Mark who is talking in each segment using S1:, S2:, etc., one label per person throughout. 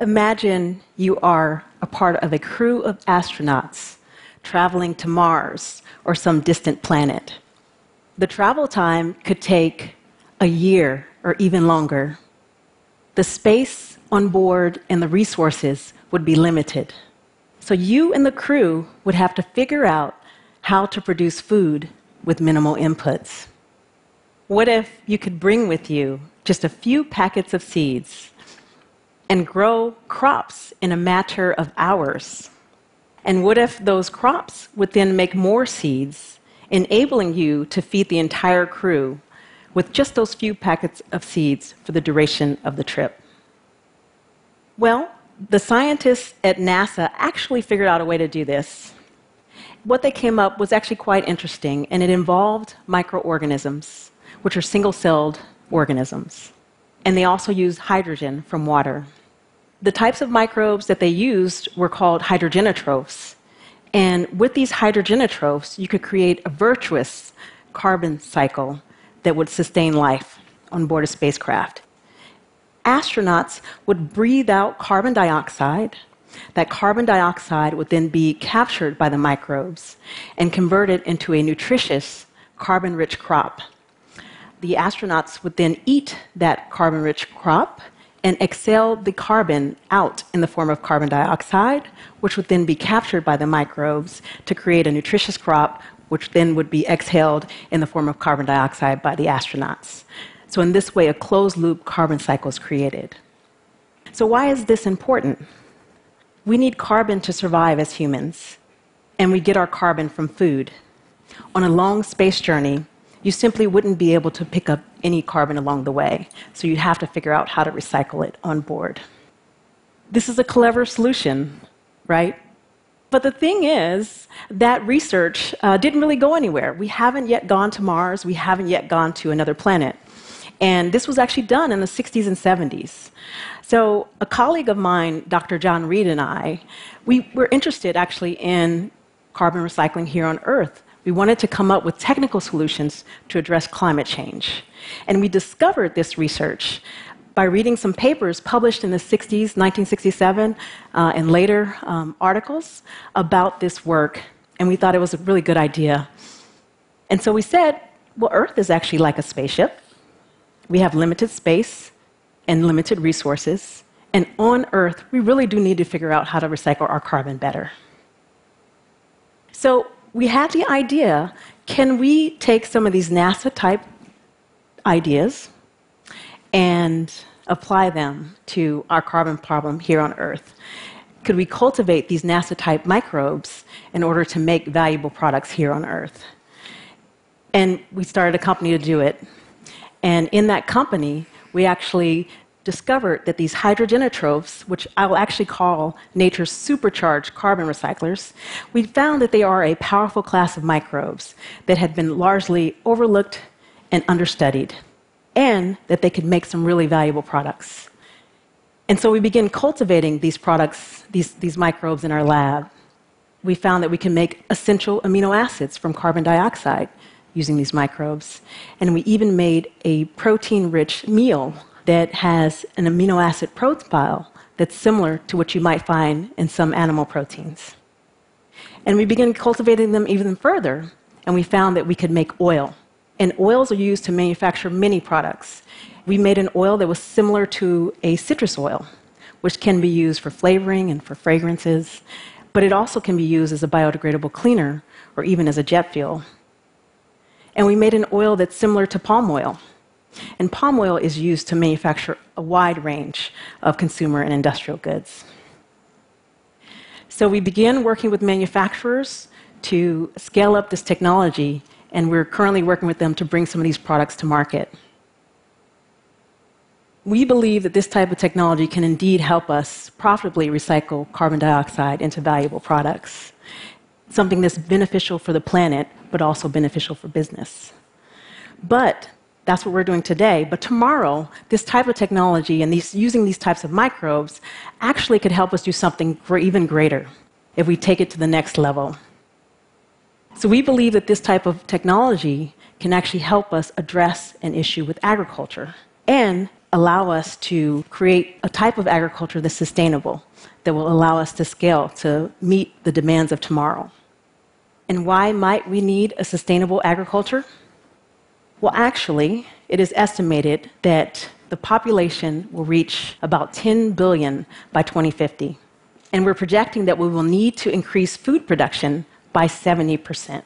S1: Imagine you are a part of a crew of astronauts traveling to Mars or some distant planet. The travel time could take a year or even longer. The space on board and the resources would be limited. So you and the crew would have to figure out how to produce food with minimal inputs. What if you could bring with you just a few packets of seeds and grow crops in a matter of hours? And what if those crops would then make more seeds, enabling you to feed the entire crew with just those few packets of seeds for the duration of the trip? Well, the scientists at NASA actually figured out a way to do this. What they came up was actually quite interesting, and it involved microorganisms, which are single celled organisms. And they also use hydrogen from water. The types of microbes that they used were called hydrogenotrophs. And with these hydrogenotrophs, you could create a virtuous carbon cycle that would sustain life on board a spacecraft astronauts would breathe out carbon dioxide. That carbon dioxide would then be captured by the microbes and converted into a nutritious carbon rich crop. The astronauts would then eat that carbon rich crop and exhale the carbon out in the form of carbon dioxide, which would then be captured by the microbes to create a nutritious crop, which then would be exhaled in the form of carbon dioxide by the astronauts. So, in this way, a closed loop carbon cycle is created. So, why is this important? We need carbon to survive as humans, and we get our carbon from food. On a long space journey, you simply wouldn't be able to pick up any carbon along the way, so you'd have to figure out how to recycle it on board. This is a clever solution, right? But the thing is, that research uh, didn't really go anywhere. We haven't yet gone to Mars, we haven't yet gone to another planet. And this was actually done in the 60s and 70s. So, a colleague of mine, Dr. John Reed, and I, we were interested actually in carbon recycling here on Earth. We wanted to come up with technical solutions to address climate change. And we discovered this research by reading some papers published in the 60s, 1967, uh, and later um, articles about this work. And we thought it was a really good idea. And so we said, well, Earth is actually like a spaceship. We have limited space and limited resources. And on Earth, we really do need to figure out how to recycle our carbon better. So we had the idea can we take some of these NASA type ideas and apply them to our carbon problem here on Earth? Could we cultivate these NASA type microbes in order to make valuable products here on Earth? And we started a company to do it. And in that company, we actually discovered that these hydrogenotrophs, which I will actually call nature's supercharged carbon recyclers, we found that they are a powerful class of microbes that had been largely overlooked and understudied, and that they could make some really valuable products. And so we began cultivating these products, these, these microbes in our lab. We found that we can make essential amino acids from carbon dioxide using these microbes. And we even made a protein rich meal that has an amino acid profile that's similar to what you might find in some animal proteins. And we began cultivating them even further, and we found that we could make oil. And oils are used to manufacture many products. We made an oil that was similar to a citrus oil, which can be used for flavoring and for fragrances, but it also can be used as a biodegradable cleaner or even as a jet fuel. And we made an oil that's similar to palm oil. And palm oil is used to manufacture a wide range of consumer and industrial goods. So we began working with manufacturers to scale up this technology, and we're currently working with them to bring some of these products to market. We believe that this type of technology can indeed help us profitably recycle carbon dioxide into valuable products something that's beneficial for the planet, but also beneficial for business. But that's what we're doing today. But tomorrow, this type of technology and these, using these types of microbes actually could help us do something even greater if we take it to the next level. So we believe that this type of technology can actually help us address an issue with agriculture. And allow us to create a type of agriculture that's sustainable, that will allow us to scale to meet the demands of tomorrow. And why might we need a sustainable agriculture? Well, actually, it is estimated that the population will reach about 10 billion by 2050. And we're projecting that we will need to increase food production by 70%.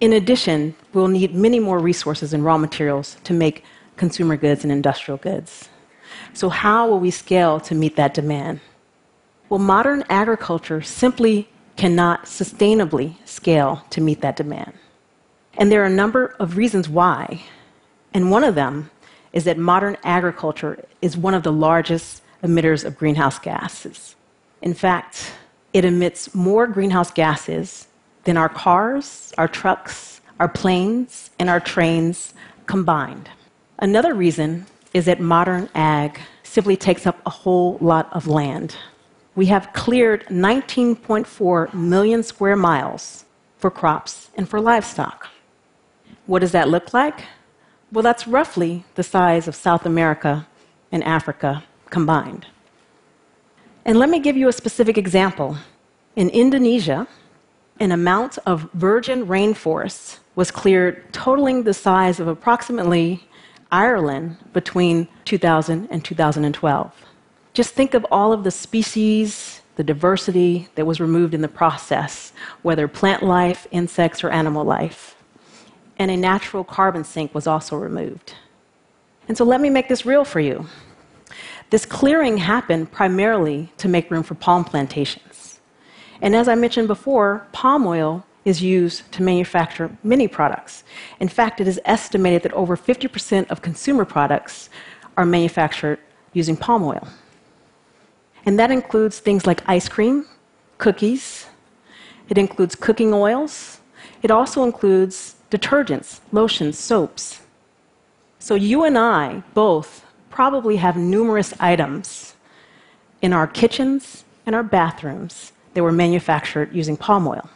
S1: In addition, we'll need many more resources and raw materials to make consumer goods and industrial goods. So, how will we scale to meet that demand? Well, modern agriculture simply cannot sustainably scale to meet that demand. And there are a number of reasons why. And one of them is that modern agriculture is one of the largest emitters of greenhouse gases. In fact, it emits more greenhouse gases than our cars, our trucks, our planes, and our trains combined. Another reason is that modern ag simply takes up a whole lot of land. We have cleared 19.4 million square miles for crops and for livestock. What does that look like? Well, that's roughly the size of South America and Africa combined. And let me give you a specific example. In Indonesia, an amount of virgin rainforest was cleared, totaling the size of approximately Ireland between 2000 and 2012. Just think of all of the species, the diversity that was removed in the process, whether plant life, insects, or animal life. And a natural carbon sink was also removed. And so let me make this real for you. This clearing happened primarily to make room for palm plantations. And as I mentioned before, palm oil is used to manufacture many products. In fact, it is estimated that over 50% of consumer products are manufactured using palm oil. And that includes things like ice cream, cookies, it includes cooking oils, it also includes detergents, lotions, soaps. So you and I both probably have numerous items in our kitchens and our bathrooms that were manufactured using palm oil.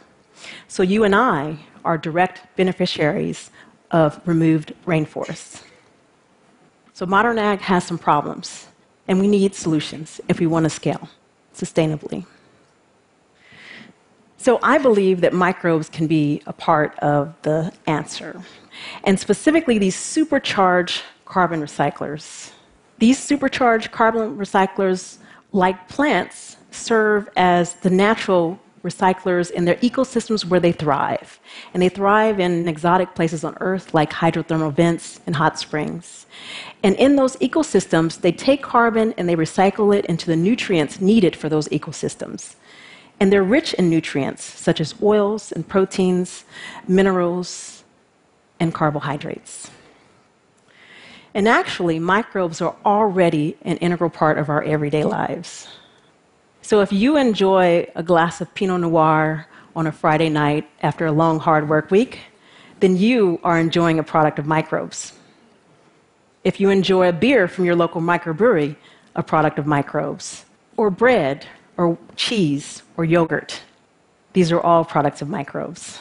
S1: So you and I are direct beneficiaries of removed rainforests. So modern ag has some problems, and we need solutions if we want to scale sustainably. So I believe that microbes can be a part of the answer, and specifically these supercharged carbon recyclers. These supercharged carbon recyclers, like plants, serve as the natural recyclers in their ecosystems where they thrive. And they thrive in exotic places on Earth like hydrothermal vents and hot springs. And in those ecosystems, they take carbon and they recycle it into the nutrients needed for those ecosystems. And they're rich in nutrients such as oils and proteins, minerals, and carbohydrates. And actually, microbes are already an integral part of our everyday lives. So if you enjoy a glass of Pinot Noir on a Friday night after a long, hard work week, then you are enjoying a product of microbes. If you enjoy a beer from your local microbrewery, a product of microbes, or bread, or cheese, or yogurt, these are all products of microbes.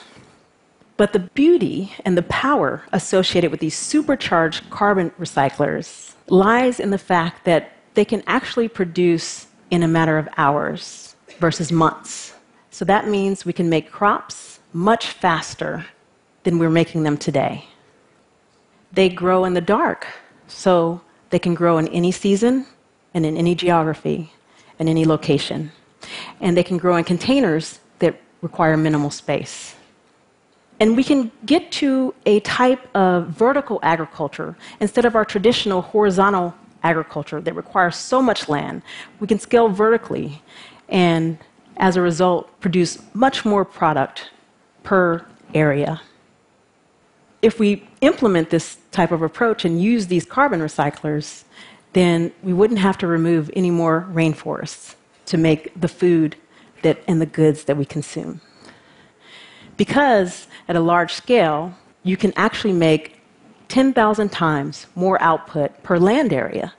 S1: But the beauty and the power associated with these supercharged carbon recyclers lies in the fact that they can actually produce in a matter of hours versus months. So that means we can make crops much faster than we're making them today. They grow in the dark, so they can grow in any season and in any geography and any location. And they can grow in containers that require minimal space. And we can get to a type of vertical agriculture instead of our traditional horizontal agriculture that requires so much land. We can scale vertically and, as a result, produce much more product per area. If we implement this type of approach and use these carbon recyclers, then we wouldn't have to remove any more rainforests to make the food that, and the goods that we consume. Because at a large scale, you can actually make 10,000 times more output per land area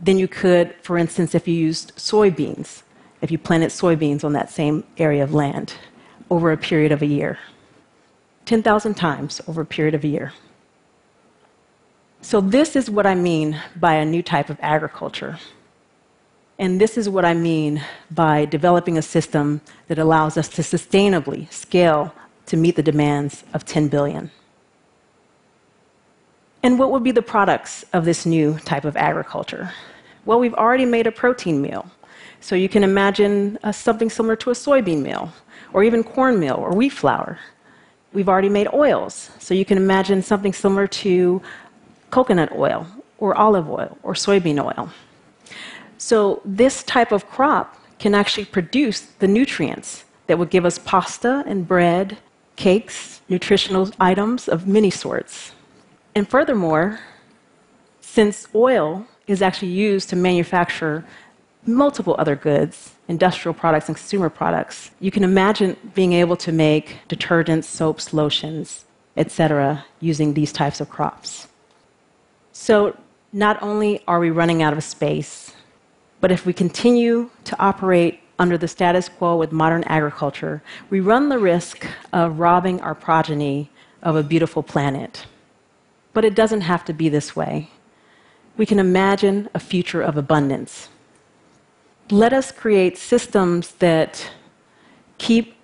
S1: than you could, for instance, if you used soybeans, if you planted soybeans on that same area of land over a period of a year. 10,000 times over a period of a year. So, this is what I mean by a new type of agriculture. And this is what I mean by developing a system that allows us to sustainably scale to meet the demands of 10 billion. And what would be the products of this new type of agriculture? Well, we've already made a protein meal. So you can imagine uh, something similar to a soybean meal, or even cornmeal or wheat flour. We've already made oils. So you can imagine something similar to coconut oil, or olive oil, or soybean oil. So this type of crop can actually produce the nutrients that would give us pasta and bread, cakes, nutritional items of many sorts. And furthermore, since oil is actually used to manufacture multiple other goods, industrial products and consumer products, you can imagine being able to make detergents, soaps, lotions, etc., using these types of crops. So, not only are we running out of space, but if we continue to operate under the status quo with modern agriculture, we run the risk of robbing our progeny of a beautiful planet. But it doesn't have to be this way. We can imagine a future of abundance. Let us create systems that keep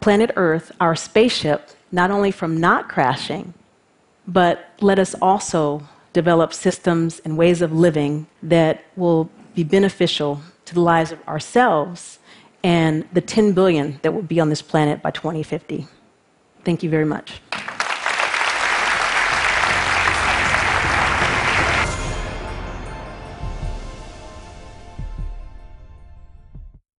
S1: planet Earth, our spaceship, not only from not crashing, but let us also develop systems and ways of living that will be beneficial to the lives of ourselves and the 10 billion that will be on this planet by 2050. Thank you very much.